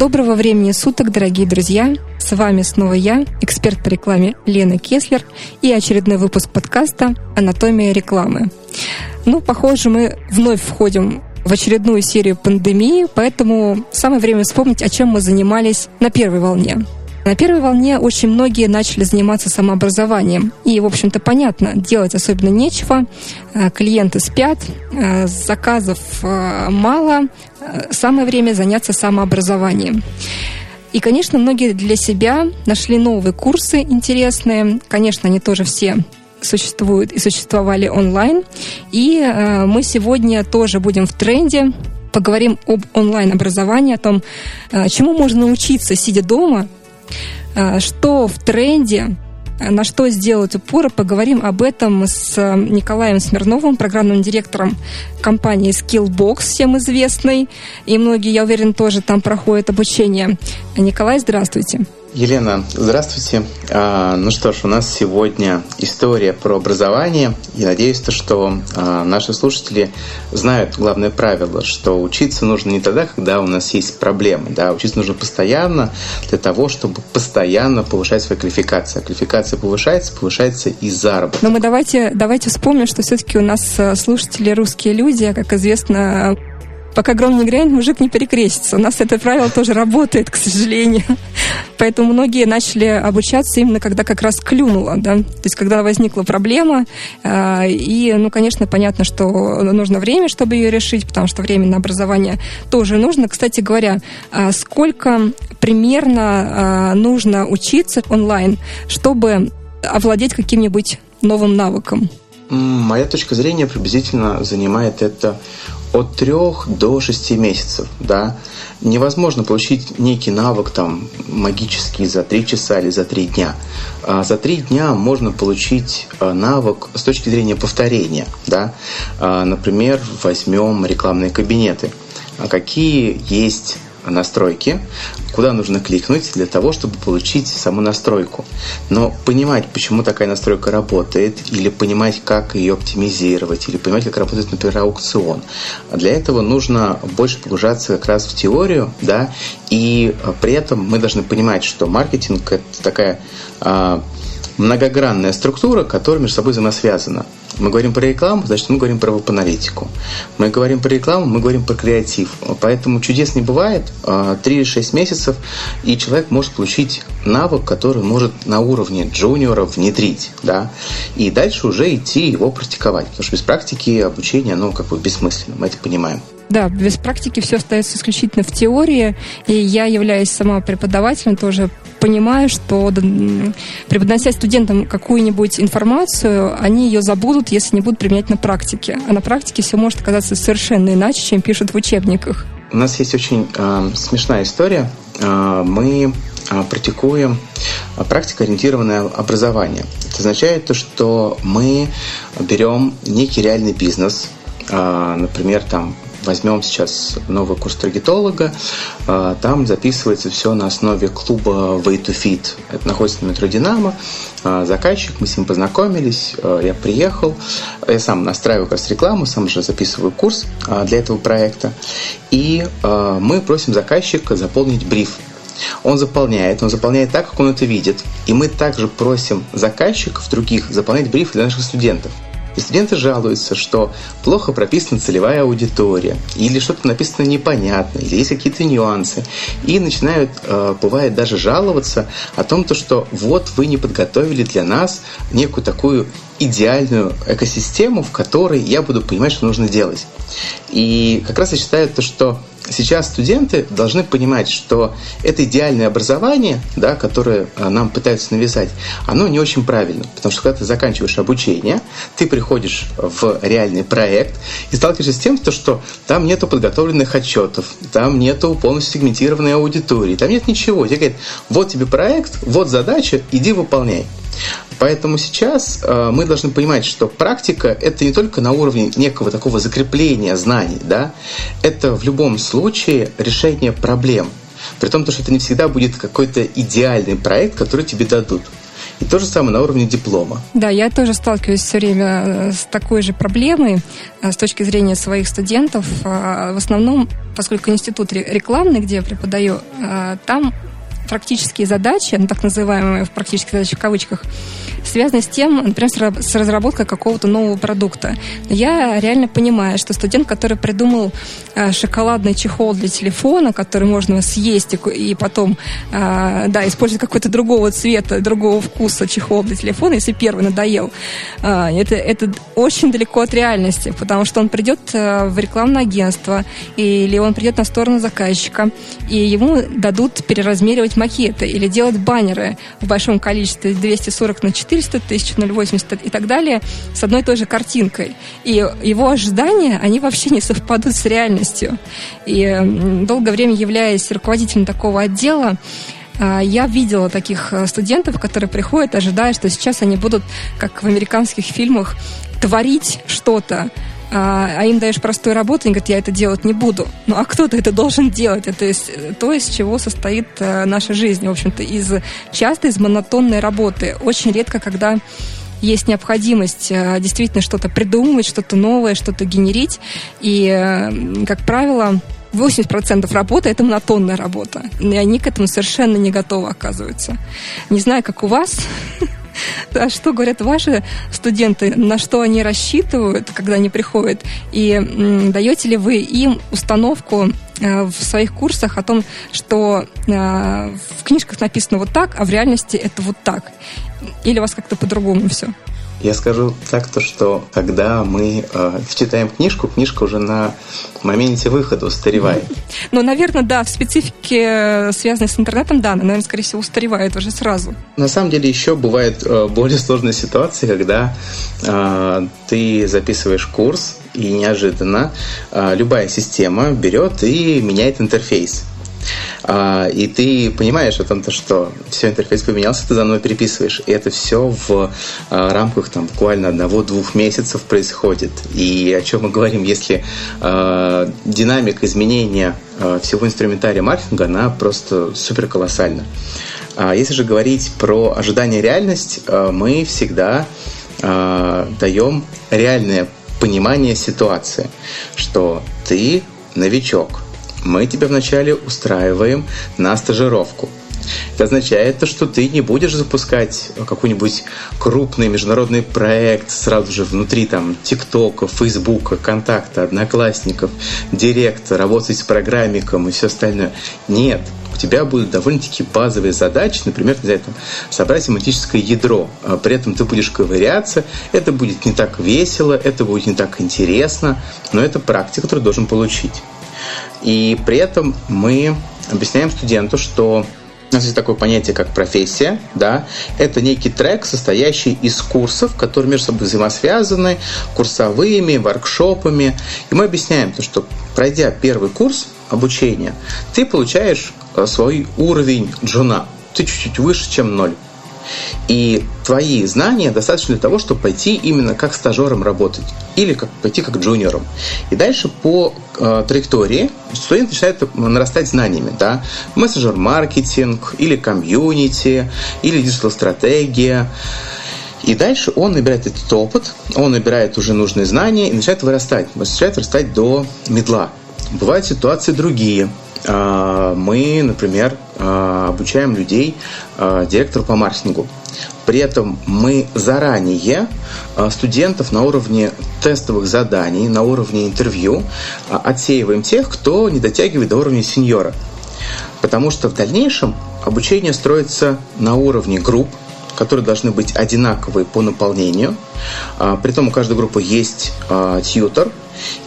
Доброго времени суток, дорогие друзья! С вами снова я, эксперт по рекламе Лена Кеслер и очередной выпуск подкаста «Анатомия рекламы». Ну, похоже, мы вновь входим в очередную серию пандемии, поэтому самое время вспомнить, о чем мы занимались на первой волне. На первой волне очень многие начали заниматься самообразованием. И, в общем-то, понятно, делать особенно нечего. Э, клиенты спят, э, заказов э, мало. Самое время заняться самообразованием. И, конечно, многие для себя нашли новые курсы интересные. Конечно, они тоже все существуют и существовали онлайн. И мы сегодня тоже будем в тренде поговорим об онлайн-образовании, о том, чему можно научиться, сидя дома, Э, что в тренде, э, на что сделать упор, поговорим об этом с э, Николаем Смирновым, программным директором компании Skillbox, всем известной. И многие, я уверен, тоже там проходят обучение. Николай, здравствуйте. Елена, здравствуйте. А, ну что ж, у нас сегодня история про образование. И надеюсь, что а, наши слушатели знают главное правило, что учиться нужно не тогда, когда у нас есть проблемы. Да? Учиться нужно постоянно для того, чтобы постоянно повышать свою квалификацию. А квалификация повышается, повышается и заработок. Но мы давайте, давайте вспомним, что все-таки у нас э, слушатели русские люди, как известно, пока гром не грянет, мужик не перекрестится. У нас это правило тоже работает, к сожалению. Поэтому многие начали обучаться именно когда как раз клюнуло, да, то есть когда возникла проблема, а, и, ну, конечно, понятно, что нужно время, чтобы ее решить, потому что время на образование тоже нужно. Кстати говоря, а сколько примерно а, нужно учиться онлайн, чтобы овладеть каким-нибудь новым навыком? Моя точка зрения приблизительно занимает это от трех до шести месяцев, да. Невозможно получить некий навык там магический за три часа или за три дня. А за три дня можно получить а, навык с точки зрения повторения, да. А, например, возьмем рекламные кабинеты. А какие есть настройки, куда нужно кликнуть для того, чтобы получить саму настройку. Но понимать, почему такая настройка работает, или понимать, как ее оптимизировать, или понимать, как работает, например, аукцион. Для этого нужно больше погружаться как раз в теорию, да, и при этом мы должны понимать, что маркетинг – это такая а, многогранная структура, которая между собой взаимосвязана. Мы говорим про рекламу, значит, мы говорим про веб-аналитику. Мы говорим про рекламу, мы говорим про креатив. Поэтому чудес не бывает. 3-6 а, месяцев, и человек может получить навык, который может на уровне джуниора внедрить. Да? И дальше уже идти его практиковать. Потому что без практики обучение, оно как бы бессмысленно, мы это понимаем. Да, без практики все остается исключительно в теории. И я являюсь сама преподавателем, тоже понимаю, что преподнося студентам какую-нибудь информацию, они ее забудут, если не будут применять на практике. А на практике все может оказаться совершенно иначе, чем пишут в учебниках. У нас есть очень э, смешная история. Э, мы э, практикуем практикоориентированное образование. Это означает то, что мы берем некий реальный бизнес, например, там возьмем сейчас новый курс таргетолога, а, там записывается все на основе клуба Way to Fit. Это находится на метро Динамо. А, заказчик, мы с ним познакомились, а, я приехал, я сам настраиваю как раз рекламу, сам же записываю курс для этого проекта. И мы просим заказчика заполнить бриф он заполняет, он заполняет так, как он это видит. И мы также просим заказчиков других заполнять брифы для наших студентов. И студенты жалуются, что плохо прописана целевая аудитория, или что-то написано непонятно, или есть какие-то нюансы. И начинают, э, бывает, даже жаловаться о том, то, что вот вы не подготовили для нас некую такую идеальную экосистему, в которой я буду понимать, что нужно делать. И как раз я считаю, то, что сейчас студенты должны понимать, что это идеальное образование, да, которое а, нам пытаются навязать, оно не очень правильно. Потому что когда ты заканчиваешь обучение, ты приходишь в реальный проект и сталкиваешься с тем, что там нету подготовленных отчетов, там нету полностью сегментированной аудитории, там нет ничего. Тебе говорят, вот тебе проект, вот задача, иди выполняй. Поэтому сейчас э, мы должны понимать, что практика – это не только на уровне некого такого закрепления знаний, да, это в любом случае решение проблем. При том, что это не всегда будет какой-то идеальный проект, который тебе дадут. И то же самое на уровне диплома. Да, я тоже сталкиваюсь все время э, с такой же проблемой с точки зрения своих студентов. В основном, поскольку институт рекламный, где я преподаю, там практические задачи, ну, так называемые практические задачи в кавычках, связаны с тем, например, с разработкой какого-то нового продукта. Я реально понимаю, что студент, который придумал э, шоколадный чехол для телефона, который можно съесть и, потом э, да, использовать какой-то другого цвета, другого вкуса чехол для телефона, если первый надоел, э, это, это очень далеко от реальности, потому что он придет в рекламное агентство или он придет на сторону заказчика, и ему дадут переразмеривать макеты или делать баннеры в большом количестве 240 на 400 тысяч, 0,80 и так далее с одной и той же картинкой. И его ожидания, они вообще не совпадут с реальностью. И долгое время являясь руководителем такого отдела, а, я видела таких э, студентов, которые приходят, ожидая, что сейчас они будут, как в американских фильмах, творить что-то, а, а им даешь простую работу, они говорят, я это делать не буду. Ну а кто-то это должен делать? Это из, то, из чего состоит а, наша жизнь, в общем-то, из часто из монотонной работы. Очень редко, когда есть необходимость а, действительно что-то придумывать, что-то новое, что-то генерить. И, как правило, 80% работы – это монотонная работа. И они к этому совершенно не готовы, оказывается. Не знаю, как у вас, А что говорят ваши студенты, на что они рассчитывают, когда они приходят, и даете ли вы им установку э, в своих курсах о том, что э, в книжках написано вот так, а в реальности это вот так? Или у вас как-то по-другому все? Я скажу так, то, что когда мы э, читаем книжку, книжка уже на моменте выхода устаревает. Ну, наверное, да, в специфике, э, связанной с интернетом, да, она, наверное, скорее всего, устаревает уже сразу. На самом деле еще бывают э, более сложные ситуации, когда э, ты записываешь курс, и неожиданно э, любая система берет и меняет интерфейс. А, и ты понимаешь о том, то, что все, интерфейс поменялся, ты заново переписываешь. И это все в а, рамках там, буквально одного-двух месяцев происходит. И о чем мы говорим, если а, динамика изменения всего инструментария маркетинга, она просто супер колоссальна. Если же говорить про ожидание реальность, мы всегда даем реальное понимание ситуации, что ты новичок, мы тебя вначале устраиваем на стажировку. Это означает то, что ты не будешь запускать какой-нибудь крупный международный проект сразу же внутри там ТикТока, Фейсбука, Контакта, Одноклассников, Директа, работать с программиком и все остальное. Нет, у тебя будут довольно-таки базовые задачи, например, не знаю, там, собрать семантическое ядро, а при этом ты будешь ковыряться, это будет не так весело, это будет не так интересно, но это практика, которую должен получить. И при этом мы объясняем студенту, что у нас есть такое понятие, как профессия, да, это некий трек, состоящий из курсов, которые между собой взаимосвязаны, курсовыми, воркшопами. И мы объясняем, то, что пройдя первый курс обучения, ты получаешь э, свой уровень джуна, ты чуть-чуть выше, чем ноль. И твои знания достаточно для того, чтобы пойти именно как стажером работать или как, пойти как джуниором. И дальше по э, траектории студент начинает нарастать знаниями. Да? Мессенджер-маркетинг или комьюнити, или digital -стратегия. И дальше он набирает этот опыт, он набирает уже нужные знания и начинает вырастать. Начинает вырастать до медла. Бывают ситуации другие. А, мы, например, а, обучаем людей а, директору по маркетингу. При этом мы заранее студентов на уровне тестовых заданий, на уровне интервью отсеиваем тех, кто не дотягивает до уровня сеньора. Потому что в дальнейшем обучение строится на уровне групп, которые должны быть одинаковые по наполнению. Притом у каждой группы есть тьютер,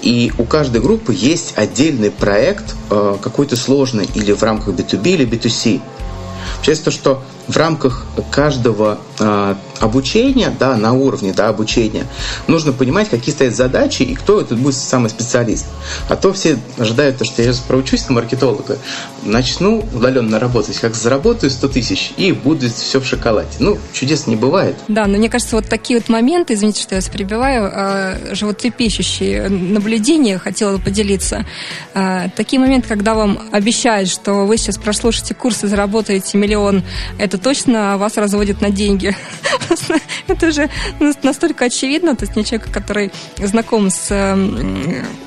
и у каждой группы есть отдельный проект э, какой-то сложный или в рамках B2B или B2C. Получается то, что в рамках каждого обучения, да, на уровне да, обучения, нужно понимать, какие стоят задачи и кто этот будет самый специалист. А то все ожидают, что я сейчас проучусь на маркетолога, начну удаленно работать, как заработаю 100 тысяч и будет все в шоколаде. Ну, чудес не бывает. Да, но мне кажется, вот такие вот моменты, извините, что я вас перебиваю, э, животрепещущие наблюдения, хотела поделиться. Э, такие моменты, когда вам обещают, что вы сейчас прослушаете курс и заработаете миллион, это точно вас разводит на деньги деньги. Это уже настолько очевидно. То есть не человек, который знаком с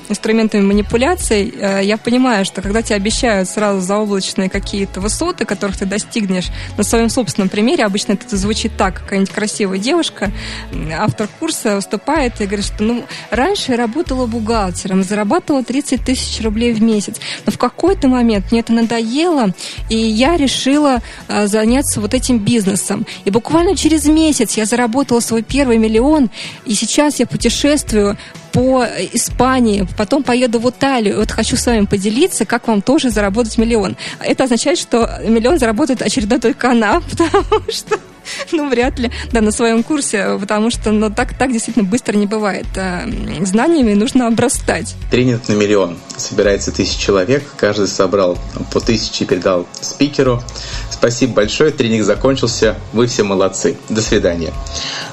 инструментами манипуляций, э, я понимаю, что когда тебе обещают сразу заоблачные какие-то высоты, которых ты достигнешь на своем собственном примере, обычно это звучит так, какая-нибудь красивая девушка, автор курса выступает и говорит, что ну, раньше я работала бухгалтером, зарабатывала 30 тысяч рублей в месяц, но в какой-то момент мне это надоело, и я решила э, заняться вот этим бизнесом. И буквально через месяц я заработала свой первый миллион, и сейчас я путешествую по Испании, потом поеду в Италию. Вот хочу с вами поделиться, как вам тоже заработать миллион. Это означает, что миллион заработает очередной только она, потому что ну, вряд ли, да, на своем курсе, потому что, ну, так, так действительно быстро не бывает. Э, знаниями нужно обрастать. Тренинг на миллион. Собирается тысяч человек, каждый собрал по тысяче и передал спикеру. Спасибо большое, тренинг закончился, вы все молодцы. До свидания.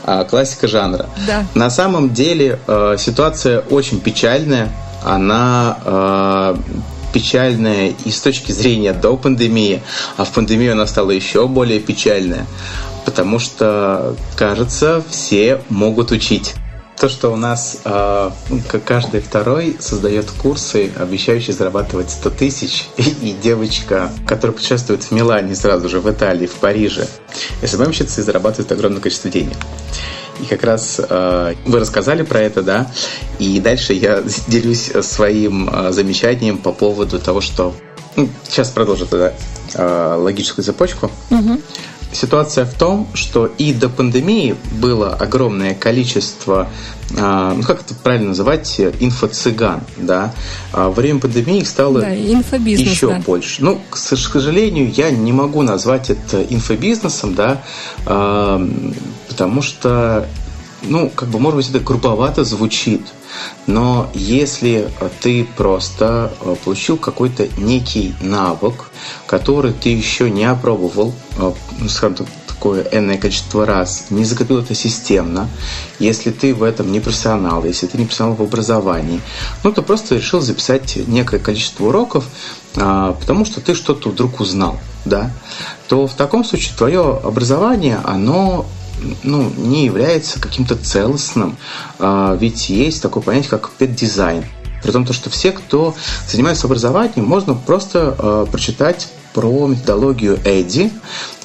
А, классика жанра. Да. На самом деле э, ситуация очень печальная. Она э, печальная и с точки зрения до пандемии, а в пандемию она стала еще более печальная потому что, кажется, все могут учить. То, что у нас э, каждый второй создает курсы, обещающие зарабатывать 100 тысяч, и девочка, которая путешествует в Милане сразу же, в Италии, в Париже, СММщица и зарабатывает огромное количество денег. И как раз э, вы рассказали про это, да, и дальше я делюсь своим э, замечанием по поводу того, что... Ну, сейчас продолжу тогда э, логическую цепочку. Угу. Ситуация в том, что и до пандемии было огромное количество, а, ну как это правильно называть, инфо-цыган, да. А во время пандемии их стало да, еще да. больше. Ну, к сожалению, я не могу назвать это инфобизнесом, да, а, потому что ну, как бы, может быть, это грубовато звучит, но если ты просто э, получил какой-то некий навык, который ты еще не опробовал, э, ну, скажем так, такое энное количество раз, не закрепил это системно, если ты в этом не профессионал, если ты не профессионал в образовании, ну, то просто решил записать некое количество уроков, а, потому что ты что-то вдруг узнал, да, то в таком случае твое образование, оно ну, не является каким-то целостным, а, ведь есть такое понятие, как педдизайн. При том, что все, кто занимается образованием, можно просто э, прочитать про методологию Эдди,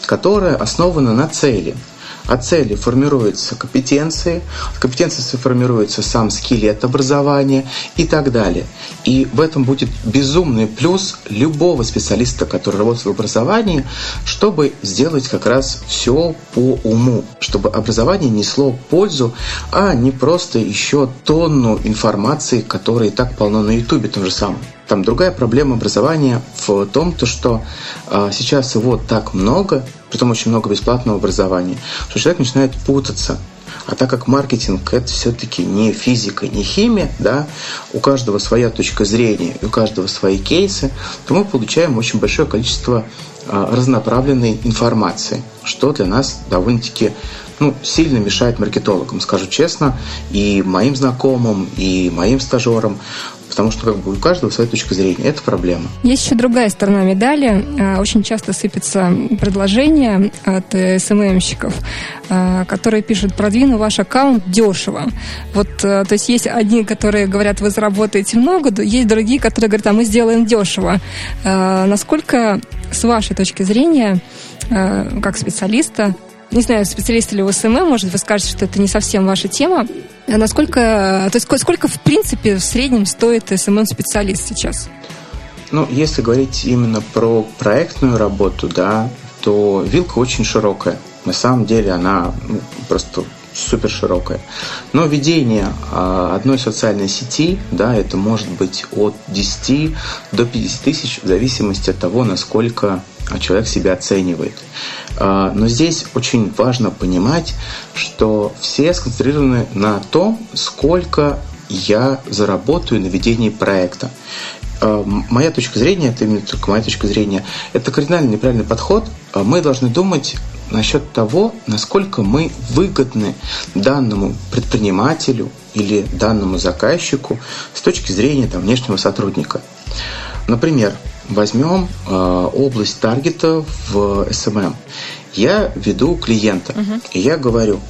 которая основана на цели – от цели формируются компетенции, от компетенции формируется сам скелет образования и так далее. И в этом будет безумный плюс любого специалиста, который работает в образовании, чтобы сделать как раз все по уму, чтобы образование несло пользу, а не просто еще тонну информации, которая и так полно на Ютубе том же самом. Там другая проблема образования в том, то, что э, сейчас его так много, притом очень много бесплатного образования, что человек начинает путаться. А так как маркетинг это все-таки не физика, не химия, да, у каждого своя точка зрения, у каждого свои кейсы, то мы получаем очень большое количество э, разнонаправленной информации, что для нас довольно-таки ну, сильно мешает маркетологам, скажу честно, и моим знакомым, и моим стажерам потому что как бы у каждого своя точка зрения. Это проблема. Есть еще другая сторона медали. А, очень часто сыпятся предложения от SMM щиков, а, которые пишут, продвину ваш аккаунт дешево. Вот, а, то есть есть одни, которые говорят, вы заработаете много, есть другие, которые говорят, а мы сделаем дешево. Насколько, с вашей точки зрения, как специалиста, не знаю, специалист ли вы SMM, может, вы скажете, что это не совсем ваша тема. А насколько, то есть сколько, в принципе, в среднем стоит SMM -специалист сейчас? Ну, если говорить именно про проектную работу, да, то вилка очень широкая. На самом деле она ну, просто супер широкая. Но ведение а, одной социальной сети, да, это может быть от 10 до 50 тысяч в зависимости от того, насколько человек себя оценивает. А, но здесь очень важно понимать, что все сконцентрированы на том, сколько я заработаю на ведении проекта. А, моя точка зрения, это именно только моя точка зрения, это кардинально неправильный подход. А, мы должны думать насчет того, насколько мы выгодны данному предпринимателю или данному заказчику с точки зрения там, внешнего сотрудника. Например, возьмем э, область таргета в SMM. Я веду клиента, uh-huh. и я говорю,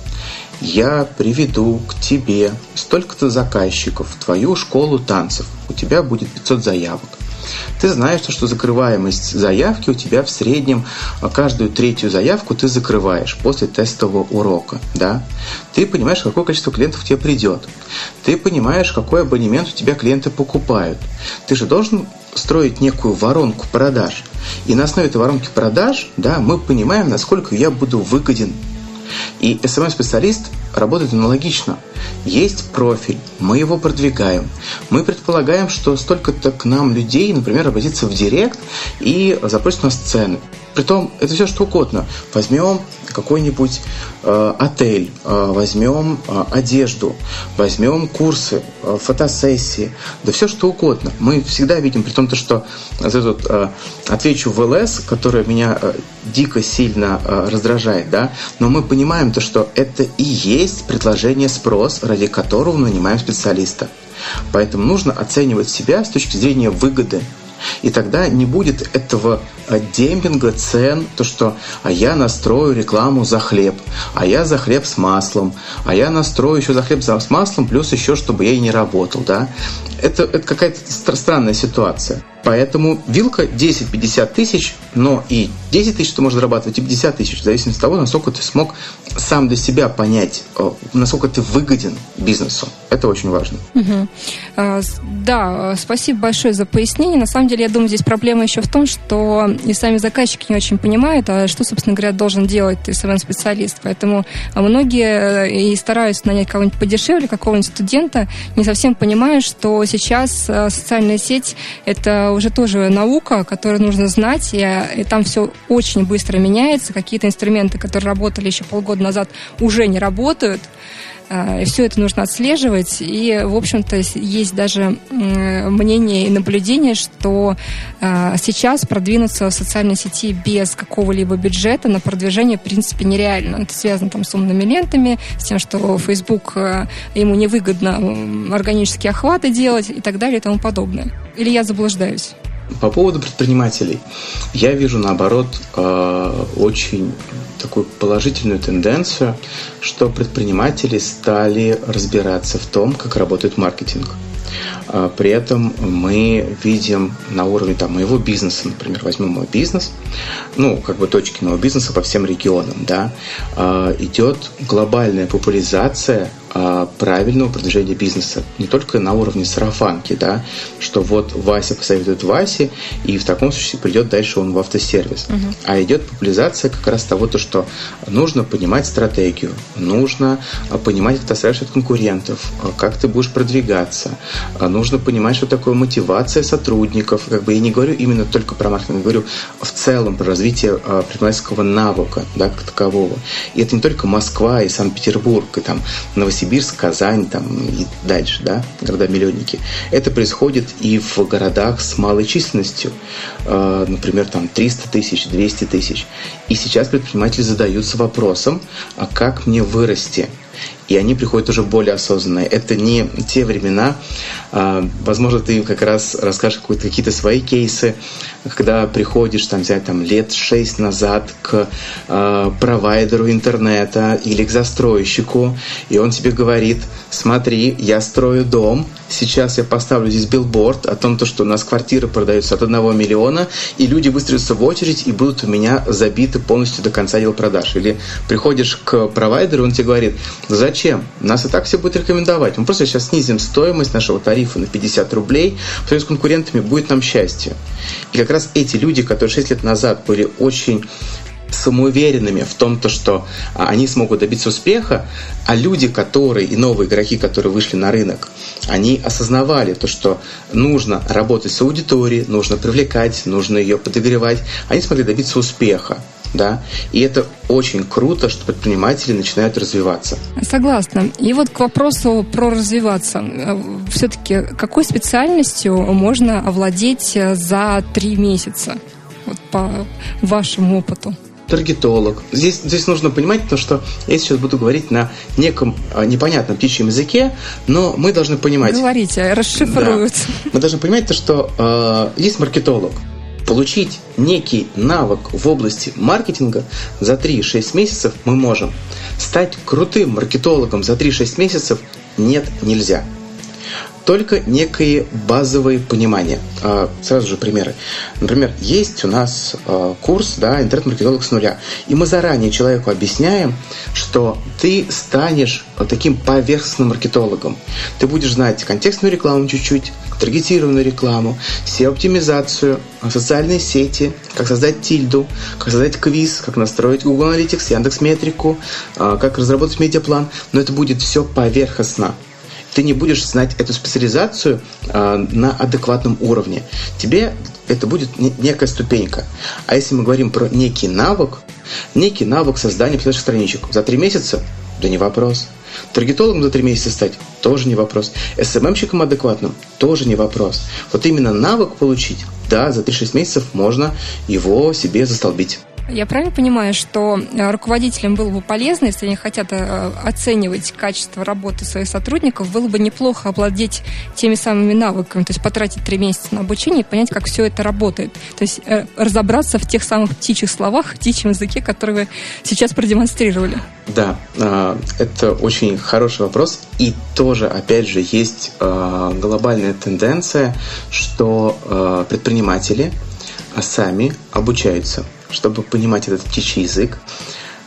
я приведу к тебе столько-то заказчиков в твою школу танцев. У тебя будет 500 заявок. Ты знаешь, что закрываемость заявки у тебя в среднем а, каждую третью заявку ты закрываешь после тестового урока. Да? Ты понимаешь, какое количество клиентов к тебе придет. Ты понимаешь, какой абонемент у тебя клиенты покупают. Ты же должен строить некую воронку продаж. И на основе этой воронки продаж да, мы понимаем, насколько я буду выгоден и SMM-специалист работает аналогично. Есть профиль, мы его продвигаем. Мы предполагаем, что столько-то к нам людей, например, обратится в директ и запросит у нас цены. Притом это все что угодно. Возьмем какой-нибудь э, отель, э, возьмем э, одежду, возьмем курсы, э, фотосессии, да все что угодно. Мы всегда видим, при том, что вот этот, э, отвечу в ЛС, которая меня э, дико сильно э, раздражает, да, но мы понимаем то, что это и есть предложение спрос, ради которого мы нанимаем специалиста. Поэтому нужно оценивать себя с точки зрения выгоды. И тогда не будет этого демпинга цен, то что а я настрою рекламу за хлеб, а я за хлеб с маслом, а я настрою еще за хлеб с маслом, плюс еще, чтобы я и не работал. Да? Это, это какая-то странная ситуация. Поэтому вилка 10-50 тысяч, но и 10 тысяч ты можешь зарабатывать, и 50 тысяч, в зависимости от того, насколько ты смог сам для себя понять, э, насколько ты выгоден бизнесу. Это очень важно. Угу. Да, спасибо большое за пояснение. На самом деле, я думаю, здесь проблема еще в том, что и сами заказчики не очень понимают, а что, собственно говоря, должен делать SMM-специалист. Поэтому многие э, и стараются нанять кого-нибудь подешевле, какого-нибудь студента, не совсем понимая, что сейчас э, социальная сеть – это уже тоже наука, которую нужно знать, и, и там все очень быстро меняется. Какие-то инструменты, которые работали еще полгода назад, уже не работают. И все это нужно отслеживать. И, в общем-то, есть даже мнение и наблюдение, что а, сейчас продвинуться в социальной сети без какого-либо бюджета на продвижение, в принципе, нереально. Это связано там с умными лентами, с тем, что Facebook а, ему невыгодно органические охваты делать и так далее и тому подобное. Или я заблуждаюсь? По поводу предпринимателей. Я вижу, наоборот, очень такую положительную тенденцию, что предприниматели стали разбираться в том, как работает маркетинг. А, при этом мы видим на уровне там, моего бизнеса, например, возьмем мой бизнес, ну, как бы точки моего бизнеса по всем регионам, да, а, идет глобальная популяризация правильного продвижения бизнеса. Не только на уровне сарафанки, да, что вот Вася посоветует Васе, и в таком случае придет дальше он в автосервис. Угу. А идет популяризация как раз того, то, что нужно понимать стратегию, нужно а, понимать, как ты отстраиваешь от конкурентов, а, как ты будешь продвигаться, нужно понимать, что такое мотивация сотрудников. Как бы я не говорю именно только про маркетинг, я говорю в целом про развитие предпринимательского навыка, да, как такового. И это не только Москва и Санкт-Петербург, и там Новосибирск, Новосибирск, Казань там, и дальше, да, города-миллионники. Это происходит и в городах с малой численностью, э, например, там 300 тысяч, 200 тысяч. И сейчас предприниматели задаются вопросом, а как мне вырасти? И они приходят уже более осознанные. Это не те времена, а, возможно, ты как раз расскажешь какие-то свои кейсы, когда приходишь там взять там лет шесть назад к э, провайдеру интернета или к застройщику, и он тебе говорит, смотри, я строю дом, сейчас я поставлю здесь билборд о том, то, что у нас квартиры продаются от одного миллиона, и люди выстроятся в очередь и будут у меня забиты полностью до конца дел продаж. Или приходишь к провайдеру, он тебе говорит, зачем? Нас и так все будет рекомендовать. Мы просто сейчас снизим стоимость нашего тарифа на 50 рублей, по с конкурентами будет нам счастье. И как раз эти люди, которые 6 лет назад были очень самоуверенными в том, то, что а, они смогут добиться успеха, а люди, которые и новые игроки, которые вышли на рынок, они осознавали то, что нужно работать с аудиторией, нужно привлекать, нужно ее подогревать, они смогли добиться успеха. Да? И это очень круто, что предприниматели начинают развиваться. Согласна. И вот к вопросу про развиваться. Все-таки какой специальностью можно овладеть за три месяца? Вот по вашему опыту таргетолог. Здесь, здесь нужно понимать то, что я сейчас буду говорить на неком а, непонятном птичьем языке, но мы должны понимать... Говорите, расшифруют. Да, мы должны понимать то, что э, есть маркетолог. Получить некий навык в области маркетинга за 3-6 месяцев мы можем. Стать крутым маркетологом за 3-6 месяцев нет, нельзя только некие базовые понимания. А, сразу же примеры. Например, есть у нас а, курс да, интернет-маркетолог с нуля. И мы заранее человеку объясняем, что ты станешь таким поверхностным маркетологом. Ты будешь знать контекстную рекламу чуть-чуть, таргетированную рекламу, SEO-оптимизацию, социальные сети, как создать тильду, как создать квиз, как настроить Google Analytics, Яндекс.Метрику, а, как разработать медиаплан. Но это будет все поверхностно ты не будешь знать эту специализацию э, на адекватном уровне. Тебе это будет некая ступенька. А если мы говорим про некий навык, некий навык создания писательских страничек за три месяца, да не вопрос. Таргетологом за три месяца стать тоже не вопрос. СММщиком адекватным тоже не вопрос. Вот именно навык получить, да, за 3-6 месяцев можно его себе застолбить. Я правильно понимаю, что э, руководителям было бы полезно, если они хотят э, оценивать качество работы своих сотрудников, было бы неплохо обладать теми самыми навыками, то есть потратить три месяца на обучение и понять, как все это работает. То есть э, разобраться в тех самых птичьих словах, птичьем языке, которые вы сейчас продемонстрировали. Да, это очень хороший вопрос. И тоже, опять же, есть глобальная тенденция, что предприниматели сами обучаются чтобы понимать этот птичий язык.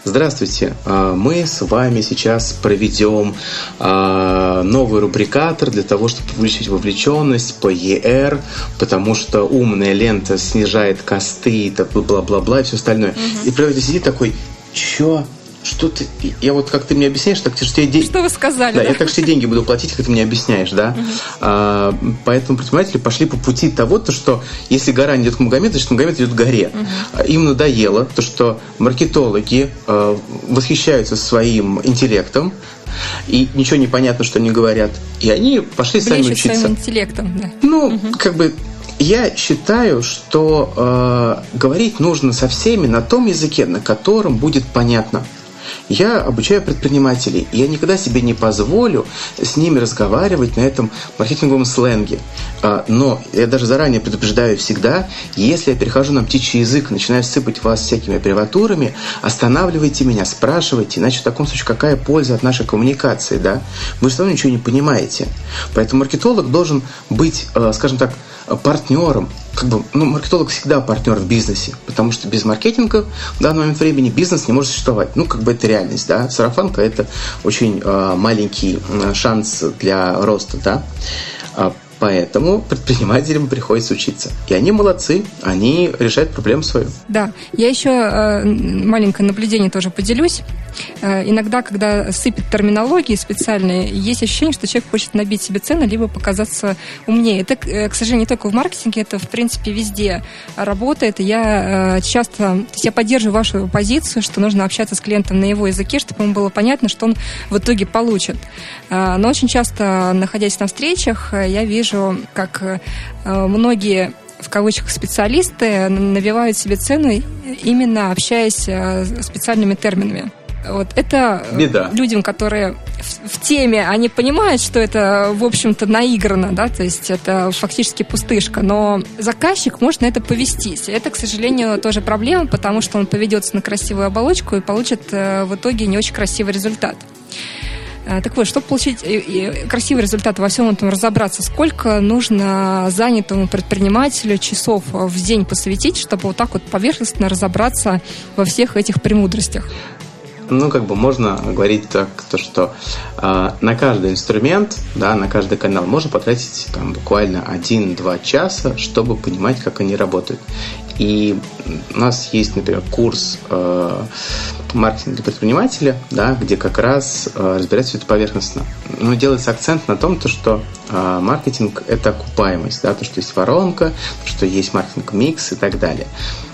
Здравствуйте, а, мы с вами сейчас проведем а, новый рубрикатор для того, чтобы увеличить вовлеченность по ER, потому что умная лента снижает косты, бла-бла-бла и все остальное. Угу. И правитель сидит такой, чё? Что ты, я вот как ты мне объясняешь, так что я деньги... Что вы сказали? Да, да, я так что деньги буду платить, как ты мне объясняешь, да. Угу. А, поэтому предприниматели пошли по пути того, то, что если гора не идет к Магомеду, значит Магомед идет к горе. Угу. Им надоело то, что маркетологи э, восхищаются своим интеллектом, и ничего не понятно, что они говорят. И они пошли Блещут сами учиться. своим интеллектом, да. Ну, угу. как бы я считаю, что э, говорить нужно со всеми на том языке, на котором будет понятно. Я обучаю предпринимателей, и я никогда себе не позволю с ними разговаривать на этом маркетинговом сленге. А, но я даже заранее предупреждаю всегда, если я перехожу на птичий язык, начинаю сыпать вас всякими аббревиатурами, останавливайте меня, спрашивайте, иначе в таком случае какая польза от нашей коммуникации, да? Вы все равно ничего не понимаете. Поэтому маркетолог должен быть, э, скажем так, партнером. Как бы, ну, маркетолог всегда партнер в бизнесе, потому что без маркетинга в данный момент времени бизнес не может существовать. Ну, как бы это реальность, да. Сарафанка – это очень э, маленький э, шанс для роста, да. Поэтому предпринимателям приходится учиться. И они молодцы, они решают проблему свою. Да, я еще э, маленькое наблюдение тоже поделюсь. Э, иногда, когда сыпет терминологии специальные, есть ощущение, что человек хочет набить себе цену, либо показаться умнее. Это, э, к сожалению, не только в маркетинге, это, в принципе, везде работает. Я часто, то есть я поддерживаю вашу позицию, что нужно общаться с клиентом на его языке, чтобы ему было понятно, что он в итоге получит. Но очень часто, находясь на встречах, я вижу, как многие в кавычках специалисты набивают себе цену именно общаясь специальными терминами. Вот это Беда. людям, которые в, в теме, они понимают, что это, в общем-то, наиграно, да, то есть это фактически пустышка, но заказчик может на это повестись. Это, к сожалению, тоже проблема, потому что он поведется на красивую оболочку и получит э, в итоге не очень красивый результат. Э, так вот, чтобы получить красивый результат во всем этом разобраться, сколько нужно занятому предпринимателю часов в день посвятить, чтобы вот так вот поверхностно разобраться во всех этих премудростях? ну, как бы можно говорить так, то, что э, на каждый инструмент, да, на каждый канал можно потратить там, буквально 1-2 часа, чтобы понимать, как они работают. И у нас есть, например, курс э, маркетинга предпринимателя, да, где как раз э, разбирается все это поверхностно. Но делается акцент на том, то, что э, маркетинг – это окупаемость, да, то, что есть воронка, что есть маркетинг-микс и так далее.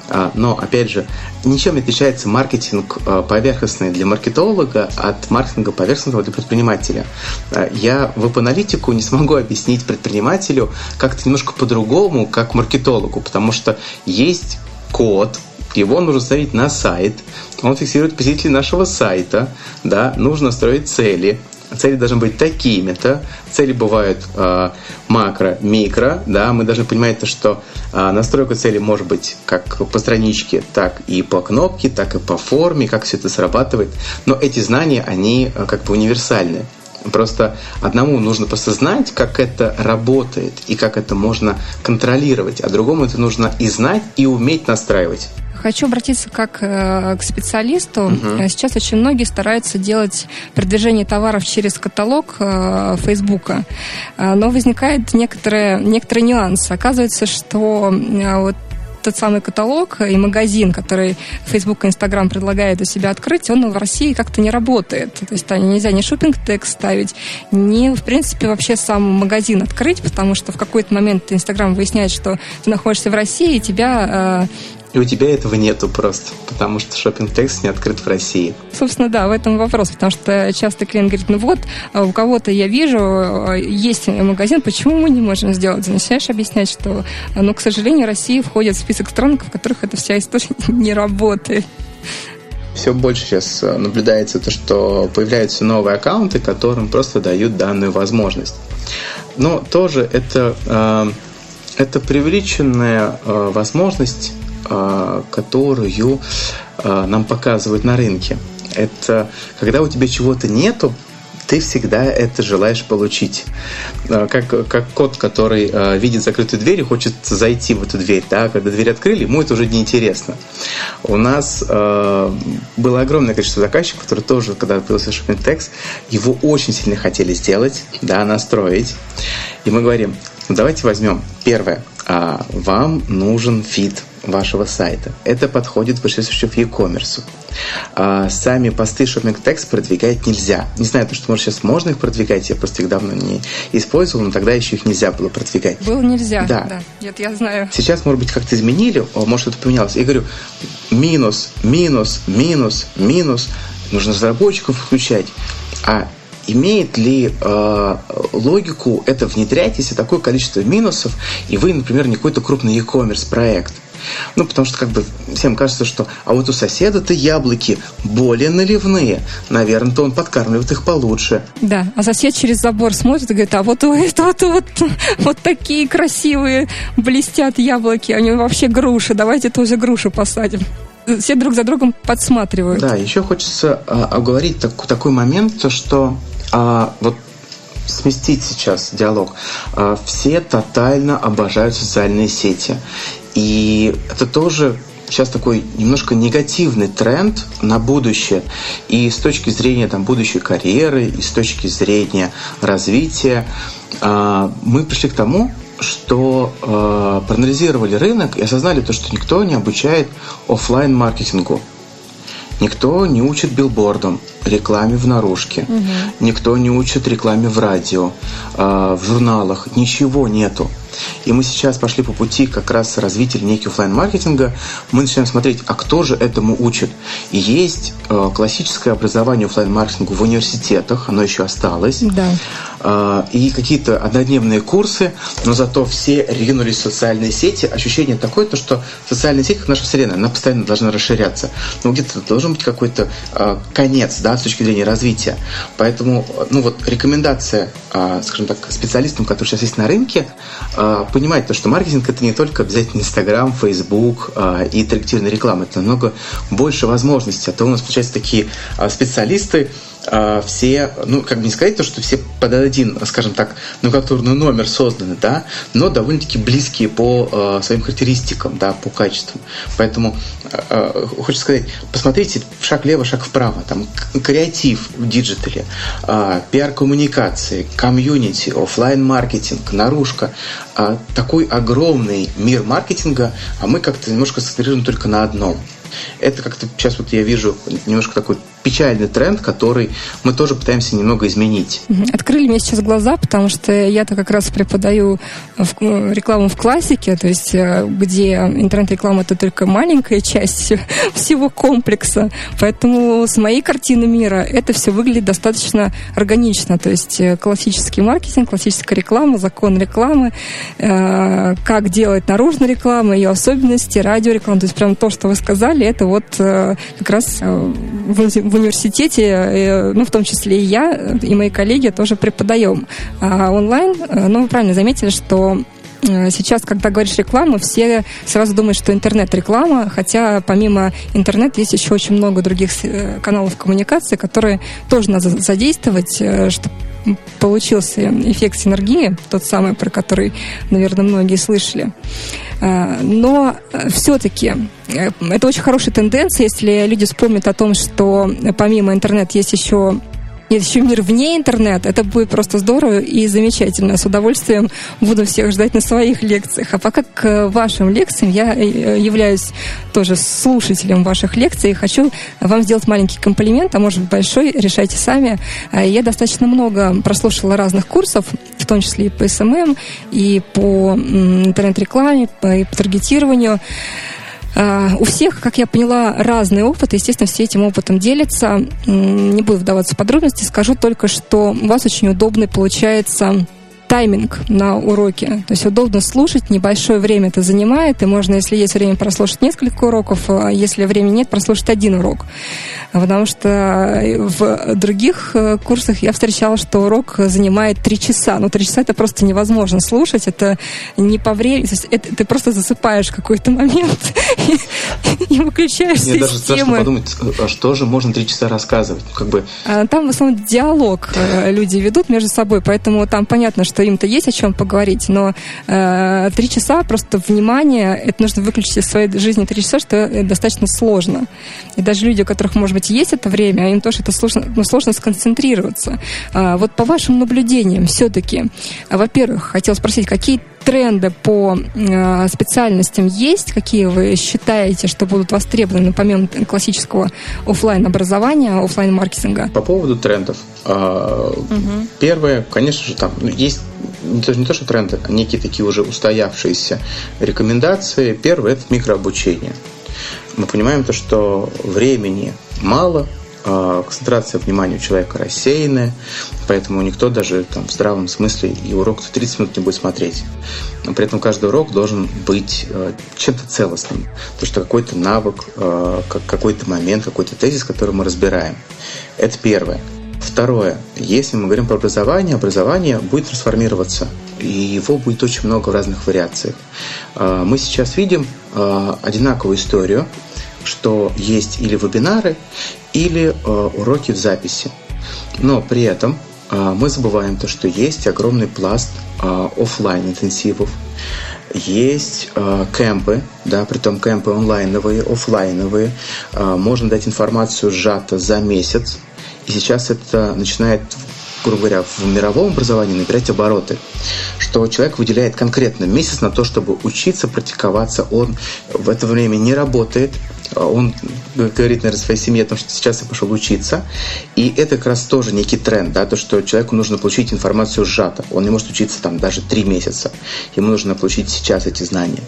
А, но, опять же, ничем не отличается маркетинг а, поверхностный для маркетолога от маркетинга поверхностного для предпринимателя. А, я в аналитику не смогу объяснить предпринимателю как-то немножко по-другому, как маркетологу, потому что есть код, его нужно ставить на сайт, он фиксирует посетителей нашего сайта, да, нужно строить цели, цели должны быть такими-то, цели бывают э, макро, микро, да, мы должны понимать то, что э, настройка цели может быть как по страничке, так и по кнопке, так и по форме, как все это срабатывает, но эти знания, они э, как бы универсальны. Просто одному нужно просто знать, как это работает и как это можно контролировать, а другому это нужно и знать, и уметь настраивать. Хочу обратиться как э, к специалисту. Угу. Сейчас очень многие стараются делать продвижение товаров через каталог э, Фейсбука, но возникает некоторые, некоторые нюансы. Оказывается, что вот тот самый каталог и магазин, который Facebook и Instagram предлагает у себя открыть, он в России как-то не работает. То есть там нельзя ни шопинг-текст ставить, ни, в принципе, вообще сам магазин открыть, потому что в какой-то момент Инстаграм выясняет, что ты находишься в России, и тебя и у тебя этого нету просто, потому что шопинг текст не открыт в России. Собственно, да, в этом вопрос, потому что часто клиент говорит, ну вот, а у кого-то я вижу, а, есть магазин, почему мы не можем сделать? начинаешь объяснять, что, ну, к сожалению, Россия входит в список стран, в которых эта вся история не работает все больше сейчас а, наблюдается то, что появляются новые аккаунты, которым просто дают данную возможность. Но тоже это, это преувеличенная возможность а, которую а, нам показывают на рынке. Это когда у тебя чего-то нету, ты всегда это желаешь получить. А, как, как кот, который видит закрытую дверь и хочет зайти в эту дверь. Да? Когда дверь открыли, ему это уже неинтересно. У нас э, было огромное количество заказчиков, которые тоже, когда Shopping Text, его очень сильно хотели сделать, да, настроить. И мы говорим, ну давайте возьмем первое. А, вам нужен фит вашего сайта. Это подходит в e-commerce. А сами посты Shopping Text продвигать нельзя. Не знаю, то, что может сейчас можно их продвигать, я просто их давно не использовал, но тогда еще их нельзя было продвигать. Было нельзя, да. да. Нет, я знаю. Сейчас, может быть, как-то изменили, может, это поменялось. Я говорю, минус, минус, минус, минус. Нужно разработчиков включать. А имеет ли э, логику это внедрять, если такое количество минусов, и вы, например, не какой-то крупный e-commerce проект? Ну, потому что как бы всем кажется, что а вот у соседа-то яблоки более наливные. Наверное, то он подкармливает их получше. Да, а сосед через забор смотрит и говорит, а вот у этого вот, вот такие красивые блестят яблоки, они вообще груши, давайте тоже грушу посадим все друг за другом подсматривают. Да, еще хочется а, оговорить так, такой момент, то что а, вот сместить сейчас диалог. А, все тотально обожают социальные сети. И это тоже сейчас такой немножко негативный тренд на будущее. И с точки зрения там, будущей карьеры, и с точки зрения развития, а, мы пришли к тому, что э, проанализировали рынок и осознали то, что никто не обучает офлайн маркетингу Никто не учит билбордам, рекламе в наружке. Угу. Никто не учит рекламе в радио, э, в журналах. Ничего нету. И мы сейчас пошли по пути как раз развития линейки офлайн маркетинга Мы начинаем смотреть, а кто же этому учит. И есть э, классическое образование офлайн маркетингу в университетах, оно еще осталось. Да. Э, и какие-то однодневные курсы, но зато все ринулись в социальные сети. Ощущение такое, то, что социальные сети, как наша вселенная, она постоянно должна расширяться. Но где-то должен быть какой-то э, конец, да, с точки зрения развития. Поэтому, ну вот, рекомендация, э, скажем так, специалистам, которые сейчас есть на рынке, понимать то, что маркетинг это не только обязательно Инстаграм, Фейсбук и таргетированная реклама, это намного больше возможностей. А то у нас получается такие специалисты, а, все, ну, как бы не сказать то, что все под один, скажем так, номенклатурный номер созданы, да, но довольно-таки близкие по э, своим характеристикам, да, по качествам. Поэтому э, хочется сказать, посмотрите шаг влево, шаг вправо, там креатив в диджитале, э, пиар-коммуникации, комьюнити, офлайн маркетинг наружка, э, такой огромный мир маркетинга, а мы как-то немножко сфокусируем только на одном. Это как-то сейчас вот я вижу немножко такой печальный тренд, который мы тоже пытаемся немного изменить. Открыли мне сейчас глаза, потому что я-то как раз преподаю э, рекламу в классике, то есть э, где интернет-реклама это только маленькая часть всего комплекса. Поэтому с моей картины мира это все выглядит достаточно органично. То есть э, классический маркетинг, классическая реклама, закон рекламы, как делать наружную рекламу, ее особенности, радиореклама. То есть прям то, что вы сказали, это вот как раз в университете, ну, в том числе и я, и мои коллеги тоже преподаем а онлайн. Ну, вы правильно заметили, что Э, сейчас, когда говоришь реклама, все сразу думают, что интернет-реклама, хотя помимо интернета есть еще очень много других э, каналов коммуникации, которые тоже надо задействовать, э, чтобы получился эффект синергии, тот самый, про который, наверное, многие слышали. Но все-таки это очень хорошая тенденция, если люди вспомнят о том, что помимо интернета есть еще нет, еще мир вне интернета. Это будет просто здорово и замечательно. С удовольствием буду всех ждать на своих лекциях. А пока к вашим лекциям я э, являюсь тоже слушателем ваших лекций хочу вам сделать маленький комплимент, а может быть большой, решайте сами. А, я достаточно много прослушала разных курсов, в том числе и по SMM, и по интернет-рекламе, и по таргетированию. А, у всех, как я поняла, разный опыт. Естественно, все этим опытом делятся. Не буду вдаваться в подробности. Скажу только, что у вас очень удобный получается тайминг на уроке. То есть удобно слушать, небольшое время это занимает, и можно, если есть время, прослушать несколько уроков, а если времени нет, прослушать один урок. Потому что в других э, курсах я встречала, что урок занимает три часа. Но три часа это просто невозможно слушать, это не по времени, то есть это, ты просто засыпаешь в какой-то момент и выключаешь Мне даже страшно подумать, а что же можно три часа рассказывать? Как бы... А, там в основном диалог э, люди ведут между собой, поэтому там понятно, что что им-то есть о чем поговорить, но э, три часа просто внимание, это нужно выключить из своей жизни три часа, что достаточно сложно. И даже люди, у которых, может быть, есть это время, им тоже это сложно, ну, сложно сконцентрироваться. А, вот по вашим наблюдениям все-таки, во-первых, хотел спросить, какие тренды по э, специальностям есть? Какие вы считаете, что будут востребованы помимо классического офлайн образования, офлайн маркетинга? По поводу трендов. Э, угу. Первое, конечно же, там ну, есть даже не то, что тренды, а некие такие уже устоявшиеся рекомендации. Первое – это микрообучение. Мы понимаем то, что времени мало, концентрация внимания у человека рассеянная, поэтому никто даже там, в здравом смысле и урок 30 минут не будет смотреть. Но при этом каждый урок должен быть э, чем-то целостным, потому что какой-то навык, э, какой-то момент, какой-то тезис, который мы разбираем. Это первое. Второе. Если мы говорим про образование, образование будет трансформироваться, и его будет очень много в разных вариациях. А, мы сейчас видим одинаковую историю, что есть или вебинары, или э, уроки в записи. Но при этом э, мы забываем то, что есть огромный пласт э, офлайн интенсивов, есть э, кемпы, да, притом кемпы онлайновые, офлайновые. Э, можно дать информацию сжато за месяц. И сейчас это начинает грубо говоря, в мировом образовании набирать обороты, что человек выделяет конкретно месяц на то, чтобы учиться, практиковаться, он в это время не работает, он говорит, наверное, своей семье о том, что сейчас я пошел учиться, и это как раз тоже некий тренд, да, то, что человеку нужно получить информацию сжато, он не может учиться там даже три месяца, ему нужно получить сейчас эти знания.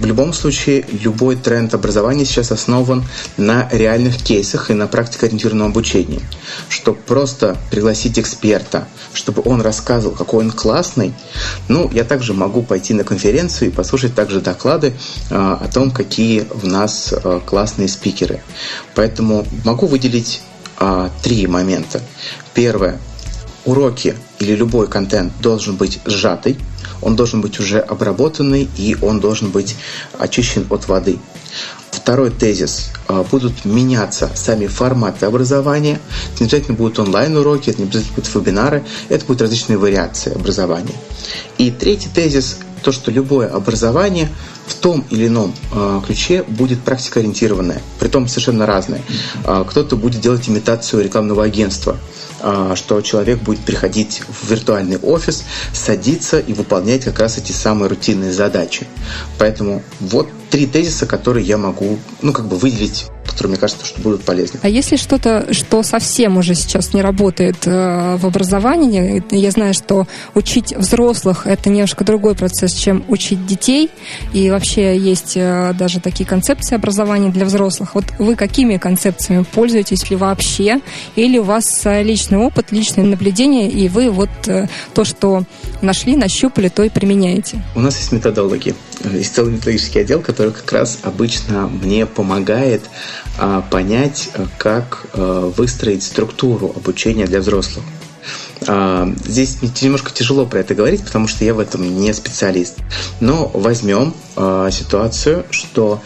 В любом случае, любой тренд образования сейчас основан на реальных кейсах и на практикоориентированном обучении. Чтобы просто пригласить эксперта, чтобы он рассказывал, какой он классный, ну, я также могу пойти на конференцию и послушать также доклады э, о том, какие в нас э, классные спикеры. Поэтому могу выделить э, три момента. Первое. Уроки или любой контент должен быть сжатый, он должен быть уже обработанный и он должен быть очищен от воды. Второй тезис. А, будут меняться сами форматы образования. Это не обязательно будут онлайн-уроки, это не обязательно будут вебинары, это будут различные вариации образования. И третий тезис то, что любое образование в том или ином э, ключе будет практикоориентированное, притом совершенно разное. Э, кто-то будет делать имитацию рекламного агентства, что человек будет приходить в виртуальный офис, садиться и выполнять как раз эти самые рутинные задачи. Поэтому вот три тезиса, которые я могу, ну, как бы выделить которые, мне кажется, что будут полезны. А если что-то, что совсем уже сейчас не работает э, в образовании, я знаю, что учить взрослых – это немножко другой процесс, чем учить детей, и вообще есть э, даже такие концепции образования для взрослых. Вот вы какими концепциями пользуетесь ли вообще, или у вас э, личный опыт, личное наблюдение, и вы вот то, что нашли, нащупали, то и применяете? У нас есть методологи, есть целый методический отдел, который как раз обычно мне помогает понять, как выстроить структуру обучения для взрослых. Здесь немножко тяжело про это говорить, потому что я в этом не специалист. Но возьмем ситуацию, что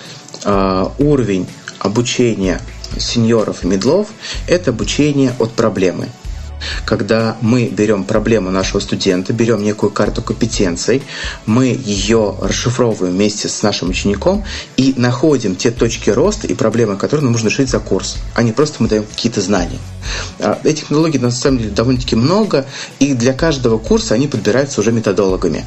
уровень обучения сеньоров и медлов – это обучение от проблемы когда мы берем проблему нашего студента, берем некую карту компетенций, мы ее расшифровываем вместе с нашим учеником и находим те точки роста и проблемы, которые нам нужно решить за курс, а не просто мы даем какие-то знания. А, этих методологий на самом деле довольно-таки много, и для каждого курса они подбираются уже методологами.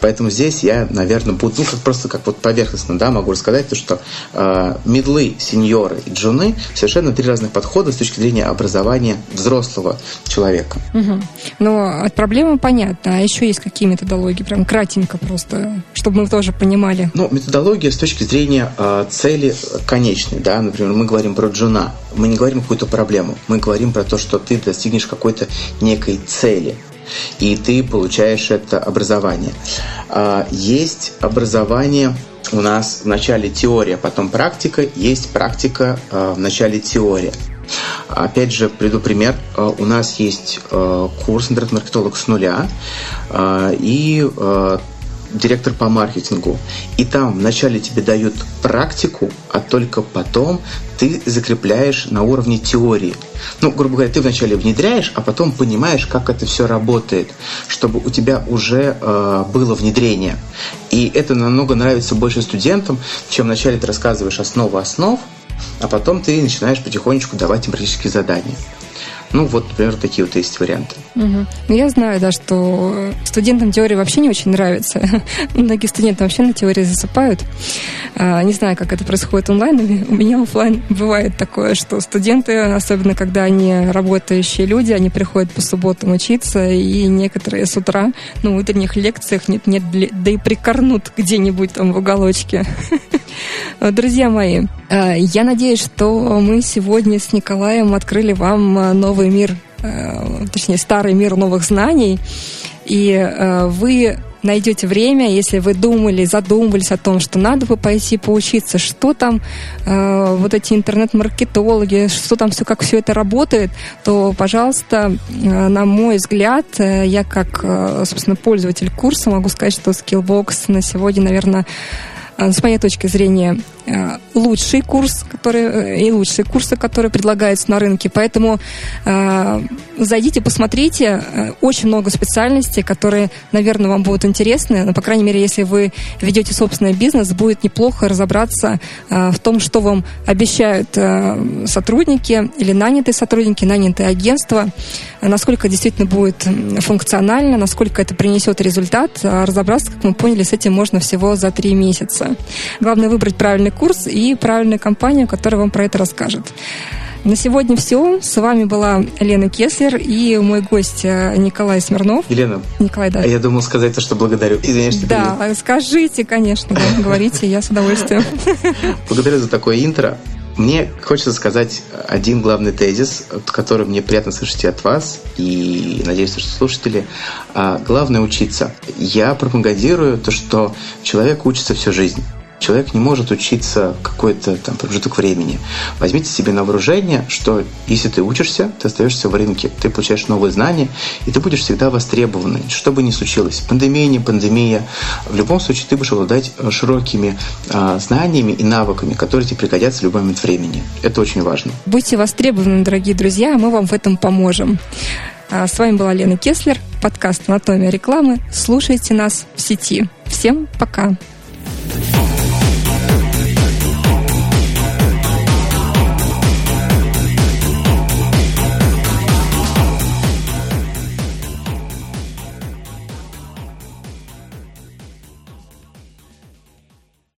Поэтому здесь я, наверное, буду, ну, как просто как вот поверхностно, да, могу рассказать то, что э, медлы, сеньоры и джуны совершенно три разных подхода с точки зрения образования взрослого человека. Угу. Но от проблемы понятно, а еще есть какие методологии, прям кратенько просто, чтобы мы тоже понимали. Ну, методология с точки зрения э, цели конечной, да, например, мы говорим про джуна, мы не говорим какую-то проблему, мы говорим про то, что ты достигнешь какой-то некой цели и ты получаешь это образование. А, есть образование у нас в начале теория, потом практика, есть практика а, в начале теория. Опять же, приду пример. А, у нас есть курс интернет-маркетолог с нуля, и директор по маркетингу. И там вначале тебе дают практику, а только потом ты закрепляешь на уровне теории. Ну, грубо говоря, ты вначале внедряешь, а потом понимаешь, как это все работает, чтобы у тебя уже э, было внедрение. И это намного нравится больше студентам, чем вначале ты рассказываешь основы основ, а потом ты начинаешь потихонечку давать им практические задания. Ну, вот, например, такие вот есть варианты. Угу. Ну, я знаю, да, что студентам теория вообще не очень нравится. Многие студенты вообще на теории засыпают. А, не знаю, как это происходит онлайн. У меня офлайн бывает такое, что студенты, особенно когда они работающие люди, они приходят по субботам учиться, и некоторые с утра ну, в утренних лекциях нет-нет, да и прикорнут где-нибудь там в уголочке. Друзья мои, а, я надеюсь, что мы сегодня с Николаем открыли вам новый новый мир, э, точнее, старый мир новых знаний, и э, вы найдете время, если вы думали, задумывались о том, что надо бы пойти поучиться, что там э, вот эти интернет-маркетологи, что там все, как все это работает, то, пожалуйста, э, на мой взгляд, э, я как, э, собственно, пользователь курса могу сказать, что Skillbox на сегодня, наверное, э, с моей точки зрения, Э, лучший курс, который, э, и лучшие курсы, которые предлагаются на рынке. Поэтому э, зайдите, посмотрите. Э, очень много специальностей, которые, наверное, вам будут интересны. Но, по крайней мере, если вы ведете собственный бизнес, будет неплохо разобраться э, в том, что вам обещают э, сотрудники или нанятые сотрудники, нанятые агентства, насколько действительно будет функционально, насколько это принесет результат. А разобраться, как мы поняли, с этим можно всего за три месяца. Главное выбрать правильный курс и правильную компанию, которая вам про это расскажет. На сегодня все. С вами была Лена Кеслер и мой гость э, Николай Смирнов. Елена. Николай, да. А я думал сказать то, что благодарю. Извиняюсь, что Да, перебил. скажите, конечно, говорите, я с удовольствием. Благодарю за такое интро. Мне хочется сказать один главный тезис, который мне приятно слышать от вас, и надеюсь, что слушатели. А, главное учиться. Я пропагандирую то, что человек учится всю жизнь. Человек не может учиться какой-то там промежуток времени. Возьмите себе на вооружение, что если ты учишься, ты остаешься в рынке, ты получаешь новые знания, и ты будешь всегда востребованный, что бы ни случилось. Пандемия, не пандемия. В любом случае ты будешь обладать э, широкими а, знаниями и навыками, которые тебе пригодятся в любой момент времени. Это очень важно. Будьте востребованы, дорогие друзья, мы вам в этом поможем. А, с вами была Лена Кеслер, подкаст «Анатомия рекламы». Слушайте нас в сети. Всем пока!